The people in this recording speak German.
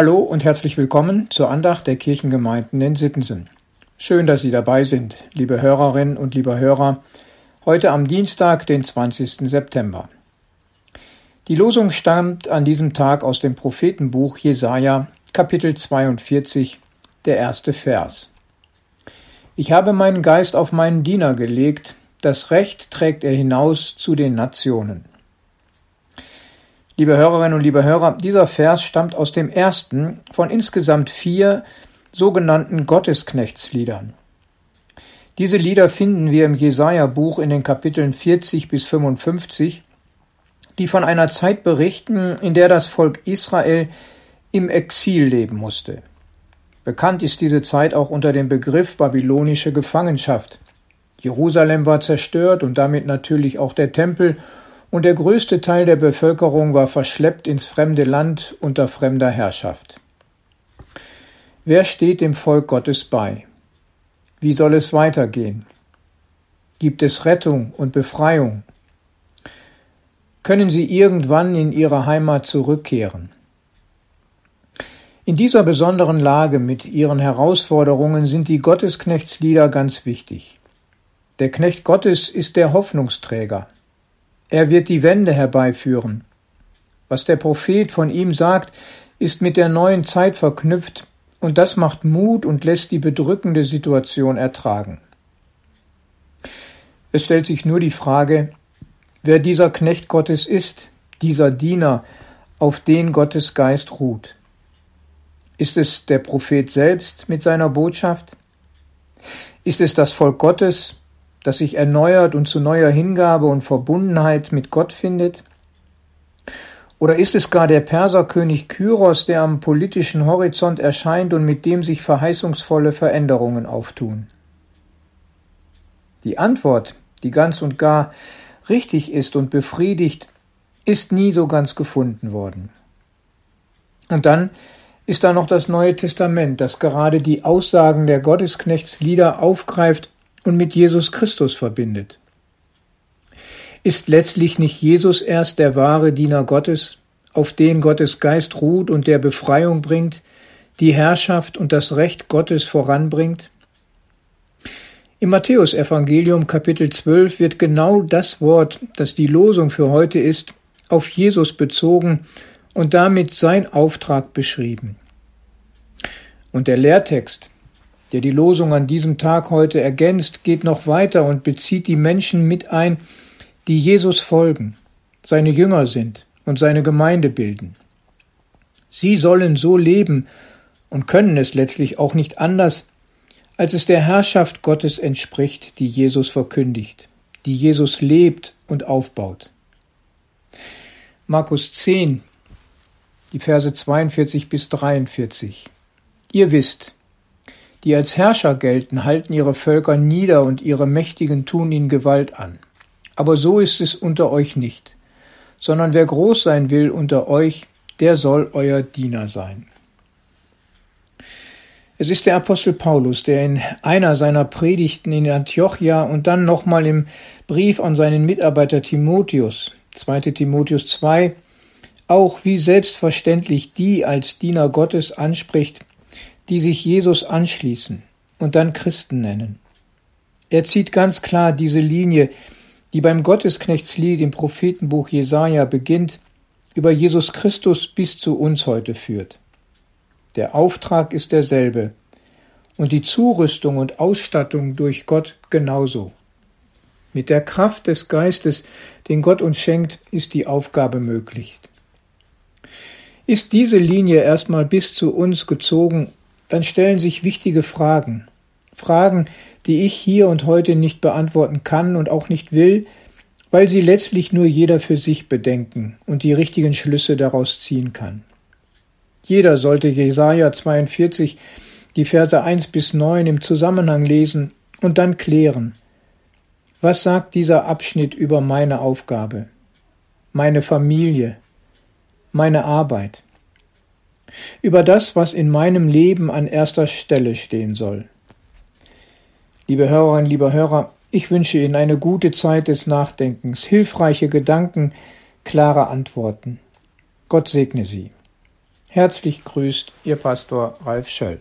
Hallo und herzlich willkommen zur Andacht der Kirchengemeinden in Sittensen. Schön, dass Sie dabei sind, liebe Hörerinnen und lieber Hörer, heute am Dienstag, den 20. September. Die Losung stammt an diesem Tag aus dem Prophetenbuch Jesaja, Kapitel 42, der erste Vers. Ich habe meinen Geist auf meinen Diener gelegt, das Recht trägt er hinaus zu den Nationen. Liebe Hörerinnen und liebe Hörer, dieser Vers stammt aus dem ersten von insgesamt vier sogenannten Gottesknechtsliedern. Diese Lieder finden wir im Jesaja-Buch in den Kapiteln 40 bis 55, die von einer Zeit berichten, in der das Volk Israel im Exil leben musste. Bekannt ist diese Zeit auch unter dem Begriff babylonische Gefangenschaft. Jerusalem war zerstört und damit natürlich auch der Tempel und der größte Teil der Bevölkerung war verschleppt ins fremde Land unter fremder Herrschaft. Wer steht dem Volk Gottes bei? Wie soll es weitergehen? Gibt es Rettung und Befreiung? Können sie irgendwann in ihre Heimat zurückkehren? In dieser besonderen Lage mit ihren Herausforderungen sind die Gottesknechtslieder ganz wichtig. Der Knecht Gottes ist der Hoffnungsträger. Er wird die Wende herbeiführen. Was der Prophet von ihm sagt, ist mit der neuen Zeit verknüpft, und das macht Mut und lässt die bedrückende Situation ertragen. Es stellt sich nur die Frage, wer dieser Knecht Gottes ist, dieser Diener, auf den Gottes Geist ruht. Ist es der Prophet selbst mit seiner Botschaft? Ist es das Volk Gottes, das sich erneuert und zu neuer Hingabe und Verbundenheit mit Gott findet? Oder ist es gar der Perserkönig Kyros, der am politischen Horizont erscheint und mit dem sich verheißungsvolle Veränderungen auftun? Die Antwort, die ganz und gar richtig ist und befriedigt, ist nie so ganz gefunden worden. Und dann ist da noch das Neue Testament, das gerade die Aussagen der Gottesknechtslieder aufgreift und mit Jesus Christus verbindet. Ist letztlich nicht Jesus erst der wahre Diener Gottes, auf den Gottes Geist ruht und der Befreiung bringt, die Herrschaft und das Recht Gottes voranbringt? Im Matthäusevangelium Kapitel 12 wird genau das Wort, das die Losung für heute ist, auf Jesus bezogen und damit sein Auftrag beschrieben. Und der Lehrtext, der die Losung an diesem Tag heute ergänzt, geht noch weiter und bezieht die Menschen mit ein, die Jesus folgen, seine Jünger sind und seine Gemeinde bilden. Sie sollen so leben und können es letztlich auch nicht anders, als es der Herrschaft Gottes entspricht, die Jesus verkündigt, die Jesus lebt und aufbaut. Markus 10, die Verse 42 bis 43. Ihr wisst, die als Herrscher gelten, halten ihre Völker nieder und ihre Mächtigen tun ihnen Gewalt an. Aber so ist es unter euch nicht, sondern wer groß sein will unter euch, der soll euer Diener sein. Es ist der Apostel Paulus, der in einer seiner Predigten in Antiochia und dann nochmal im Brief an seinen Mitarbeiter Timotheus, 2. Timotheus 2, auch wie selbstverständlich die als Diener Gottes anspricht, die sich Jesus anschließen und dann Christen nennen. Er zieht ganz klar diese Linie, die beim Gottesknechtslied im Prophetenbuch Jesaja beginnt, über Jesus Christus bis zu uns heute führt. Der Auftrag ist derselbe und die Zurüstung und Ausstattung durch Gott genauso. Mit der Kraft des Geistes, den Gott uns schenkt, ist die Aufgabe möglich. Ist diese Linie erstmal bis zu uns gezogen dann stellen sich wichtige Fragen. Fragen, die ich hier und heute nicht beantworten kann und auch nicht will, weil sie letztlich nur jeder für sich bedenken und die richtigen Schlüsse daraus ziehen kann. Jeder sollte Jesaja 42, die Verse 1 bis 9 im Zusammenhang lesen und dann klären. Was sagt dieser Abschnitt über meine Aufgabe, meine Familie, meine Arbeit? Über das, was in meinem Leben an erster Stelle stehen soll. Liebe Hörerinnen, lieber Hörer, ich wünsche Ihnen eine gute Zeit des Nachdenkens, hilfreiche Gedanken, klare Antworten. Gott segne Sie. Herzlich grüßt Ihr Pastor Ralf Schöll.